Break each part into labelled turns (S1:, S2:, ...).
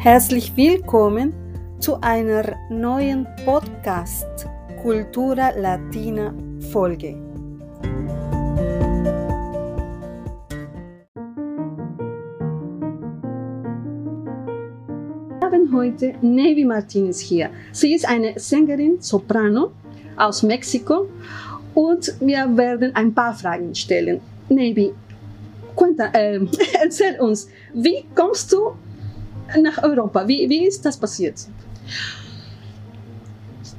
S1: Herzlich willkommen zu einer neuen Podcast Cultura Latina Folge. Wir haben heute Nevi Martinez hier. Sie ist eine Sängerin, Soprano aus Mexiko und wir werden ein paar Fragen stellen. Cuenta, äh, erzähl uns, wie kommst du nach Europa? Wie, wie ist das passiert?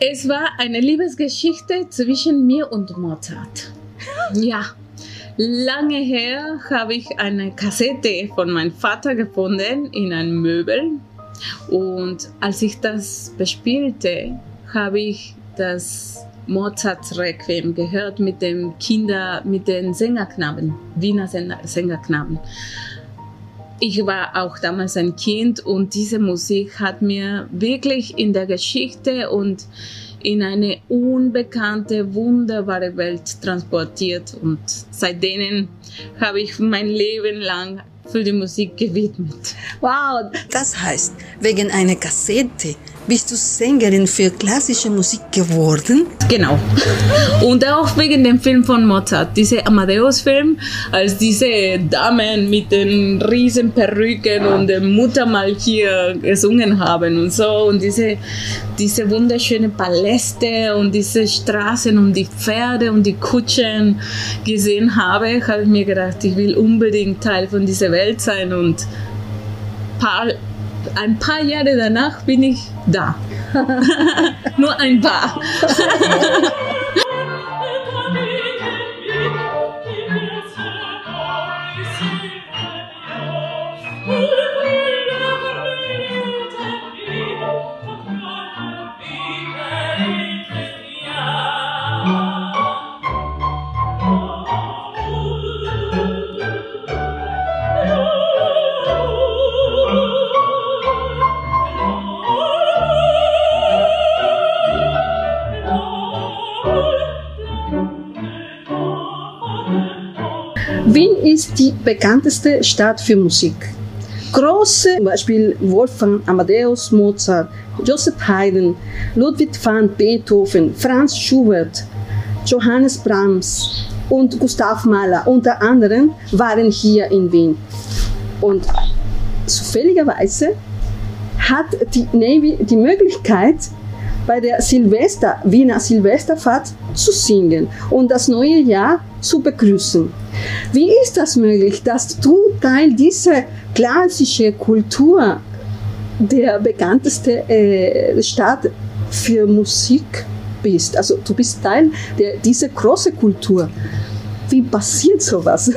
S2: Es war eine Liebesgeschichte zwischen mir und Mozart. Ja, lange her habe ich eine Kassette von meinem Vater gefunden in einem Möbel. Und als ich das bespielte, habe ich das Mozart Requiem gehört mit dem Kinder, mit den Sängerknaben, Wiener Sängerknaben. Ich war auch damals ein Kind und diese Musik hat mir wirklich in der Geschichte und in eine unbekannte, wunderbare Welt transportiert. Und seitdem habe ich mein Leben lang für die Musik gewidmet.
S1: Wow, das heißt, wegen einer Kassette bist du Sängerin für klassische Musik geworden?
S2: Genau. Und auch wegen dem Film von Mozart, dieser Amadeus-Film, als diese Damen mit den riesen Perücken und dem Muttermal hier gesungen haben und so und diese, diese wunderschönen Paläste und diese Straßen und die Pferde und die Kutschen gesehen habe, habe ich mir gedacht, ich will unbedingt Teil von dieser Welt sein und paar ein paar Jahre danach bin ich da. Nur ein paar.
S1: die bekannteste Stadt für Musik. Große, zum Beispiel Wolfgang Amadeus Mozart, Joseph Haydn, Ludwig van Beethoven, Franz Schubert, Johannes Brahms und Gustav Mahler unter anderem waren hier in Wien. Und zufälligerweise hat die Navy die Möglichkeit, bei der Silvester, Wiener Silvesterfahrt zu singen und das neue Jahr zu begrüßen. Wie ist das möglich, dass du Teil dieser klassischen Kultur der bekannteste äh, Stadt für Musik bist? Also du bist Teil der, dieser großen Kultur. Wie passiert sowas?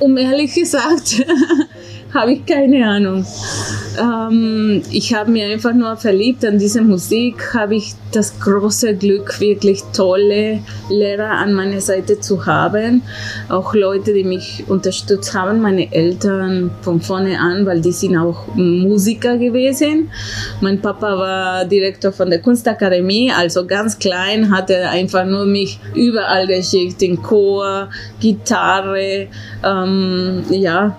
S2: Um ehrlich gesagt, habe ich keine Ahnung. Ähm, ich habe mich einfach nur verliebt an diese Musik, habe ich das große Glück, wirklich tolle Lehrer an meiner Seite zu haben. Auch Leute, die mich unterstützt haben, meine Eltern von vorne an, weil die sind auch Musiker gewesen. Mein Papa war Direktor von der Kunstakademie, also ganz klein hat er einfach nur mich überall geschickt, in Chor, Gitarre, ähm, ja,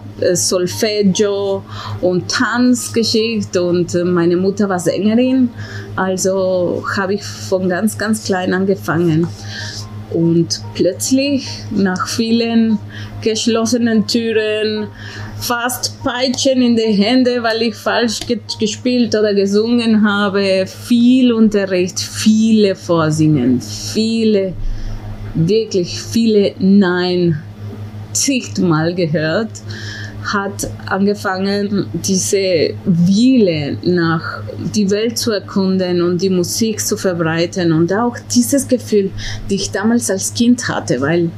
S2: Solfeggio und Tanz geschickt und meine Mutter war Sängerin, also habe ich von ganz, ganz klein angefangen. Und plötzlich, nach vielen geschlossenen Türen, fast Peitschen in die Hände, weil ich falsch gespielt oder gesungen habe, viel Unterricht, viele Vorsingen, viele, wirklich viele Nein zigmal gehört hat angefangen, diese Wille nach die Welt zu erkunden und die Musik zu verbreiten und auch dieses Gefühl, die ich damals als Kind hatte, weil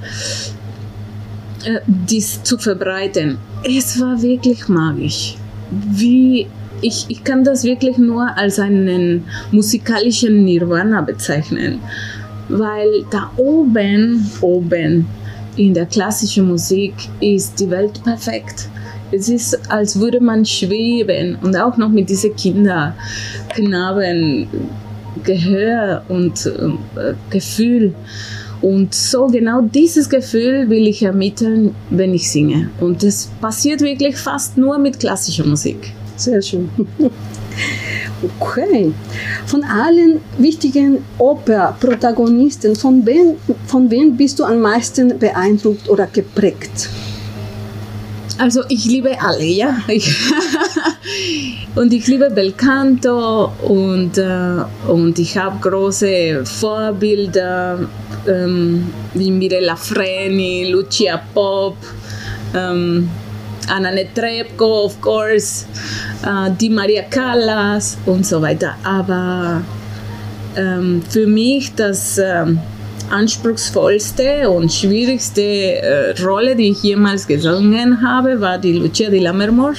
S2: äh, dies zu verbreiten, es war wirklich magisch. Wie ich, ich kann das wirklich nur als einen musikalischen Nirvana bezeichnen, weil da oben, oben in der klassischen Musik ist die Welt perfekt. Es ist, als würde man schweben und auch noch mit diesen Kinder, Knaben, Gehör und äh, Gefühl. Und so genau dieses Gefühl will ich ermitteln, wenn ich singe. Und das passiert wirklich fast nur mit klassischer Musik.
S1: Sehr schön. Okay. Von allen wichtigen Oper-Protagonisten, von wem, von wem bist du am meisten beeindruckt oder geprägt?
S2: Also ich liebe alle, ja. Ich und ich liebe Belcanto und, äh, und ich habe große Vorbilder ähm, wie Mirella Freni, Lucia Pop, ähm, Anna Netrebko, of course, äh, die Maria Callas und so weiter. Aber ähm, für mich das ähm, anspruchsvollste und schwierigste äh, Rolle, die ich jemals gesungen habe, war die Lucia di Lammermoor,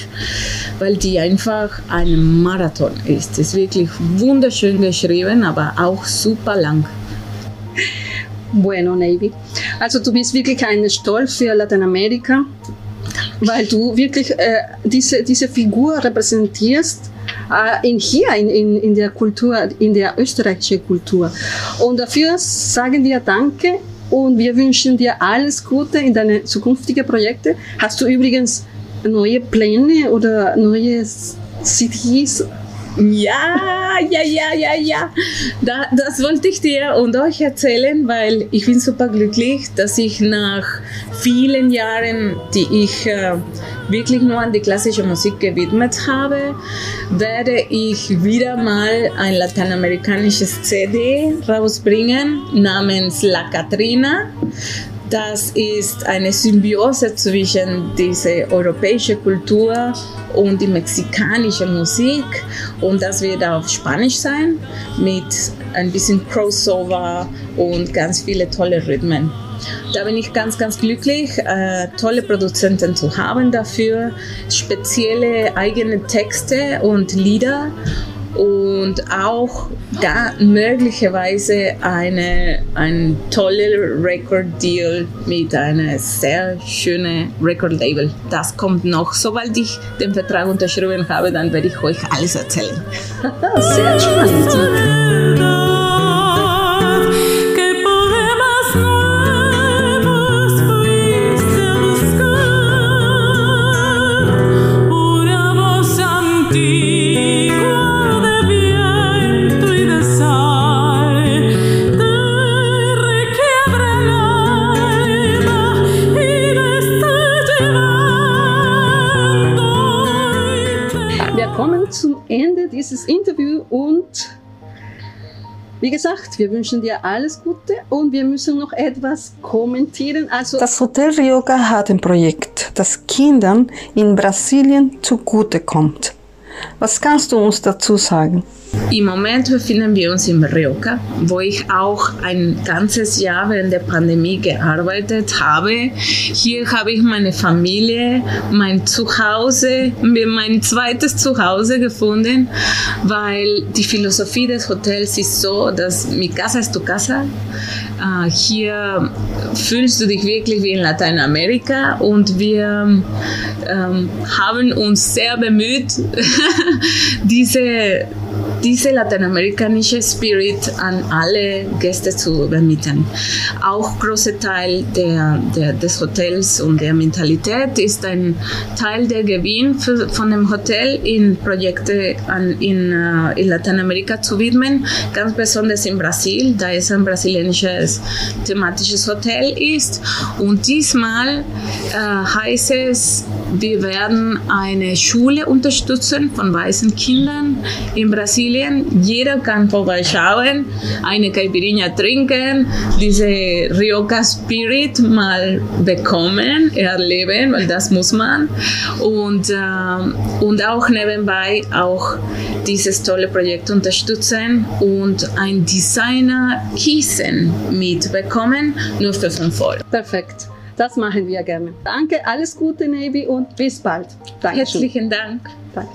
S2: weil die einfach ein Marathon ist. Ist wirklich wunderschön geschrieben, aber auch super lang.
S1: Bueno, Navy. Also du bist wirklich ein Stolz für Lateinamerika, weil du wirklich äh, diese, diese Figur repräsentierst in hier in, in, in der Kultur, in der österreichischen Kultur. Und dafür sagen wir Danke und wir wünschen dir alles Gute in deine zukünftigen Projekte. Hast du übrigens neue Pläne oder neue CDs
S2: ja, ja, ja, ja, ja. Da, das wollte ich dir und euch erzählen, weil ich bin super glücklich, dass ich nach vielen Jahren, die ich äh, wirklich nur an die klassische Musik gewidmet habe, werde ich wieder mal ein lateinamerikanisches CD rausbringen namens La Catrina. Das ist eine Symbiose zwischen dieser europäischen Kultur und die mexikanische Musik und das wird auf Spanisch sein mit ein bisschen Crossover und ganz viele tolle Rhythmen. Da bin ich ganz, ganz glücklich, äh, tolle Produzenten zu haben dafür, spezielle eigene Texte und Lieder und auch da möglicherweise eine, ein toller Record-Deal mit einem sehr schönen Record-Label. Das kommt noch. Sobald ich den Vertrag unterschrieben habe, dann werde ich euch alles erzählen.
S1: sehr spannend. Dieses Interview und wie gesagt, wir wünschen dir alles Gute und wir müssen noch etwas kommentieren. Also
S3: das Hotel Rioja hat ein Projekt, das Kindern in Brasilien zugutekommt. Was kannst du uns dazu sagen?
S2: Im Moment befinden wir uns in Rioja, wo ich auch ein ganzes Jahr während der Pandemie gearbeitet habe. Hier habe ich meine Familie, mein Zuhause, mein zweites Zuhause gefunden, weil die Philosophie des Hotels ist so, dass mi casa es tu casa. Uh, hier fühlst du dich wirklich wie in Lateinamerika und wir ähm, haben uns sehr bemüht, diese diese lateinamerikanische Spirit an alle Gäste zu übermitteln. Auch großer Teil der, der, des Hotels und der Mentalität ist ein Teil der Gewinn für, von dem Hotel in Projekte an, in, uh, in Lateinamerika zu widmen, ganz besonders in Brasil, da es ein brasilianisches thematisches Hotel ist. Und diesmal uh, heißt es, wir werden eine Schule unterstützen von weißen Kindern in Brasilien. Jeder kann vorbeischauen, eine Caipirinha trinken, diese Rioja Spirit mal bekommen, erleben, weil das muss man. Und, äh, und auch nebenbei auch dieses tolle Projekt unterstützen und ein Designer Kissen mitbekommen, nur für 5 Euro.
S1: Perfekt. Das machen wir gerne. Danke, alles Gute, Navy, und bis bald.
S2: Dankeschön. Herzlichen Dank.
S1: Danke.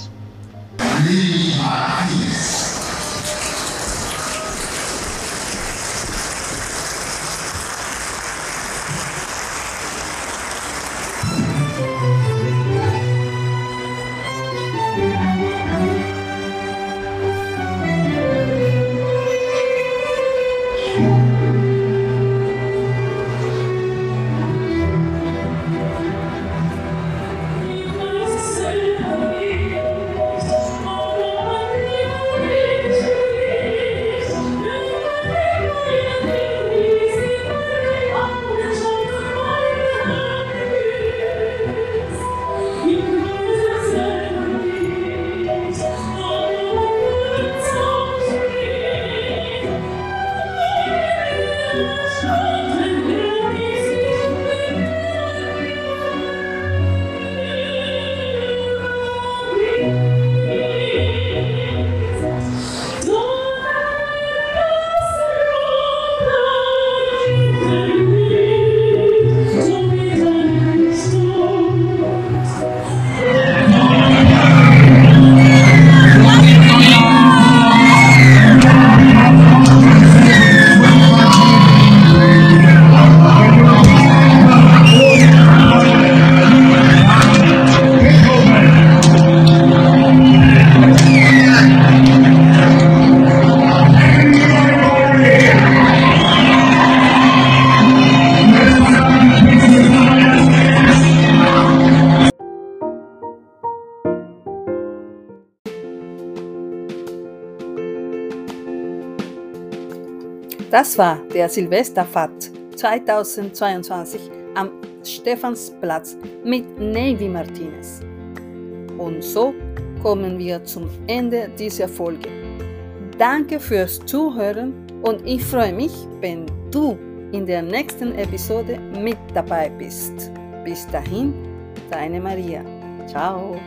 S1: Das war der Silvesterfahrt 2022 am Stephansplatz mit Navy Martinez. Und so kommen wir zum Ende dieser Folge. Danke fürs Zuhören und ich freue mich, wenn du in der nächsten Episode mit dabei bist. Bis dahin, deine Maria. Ciao.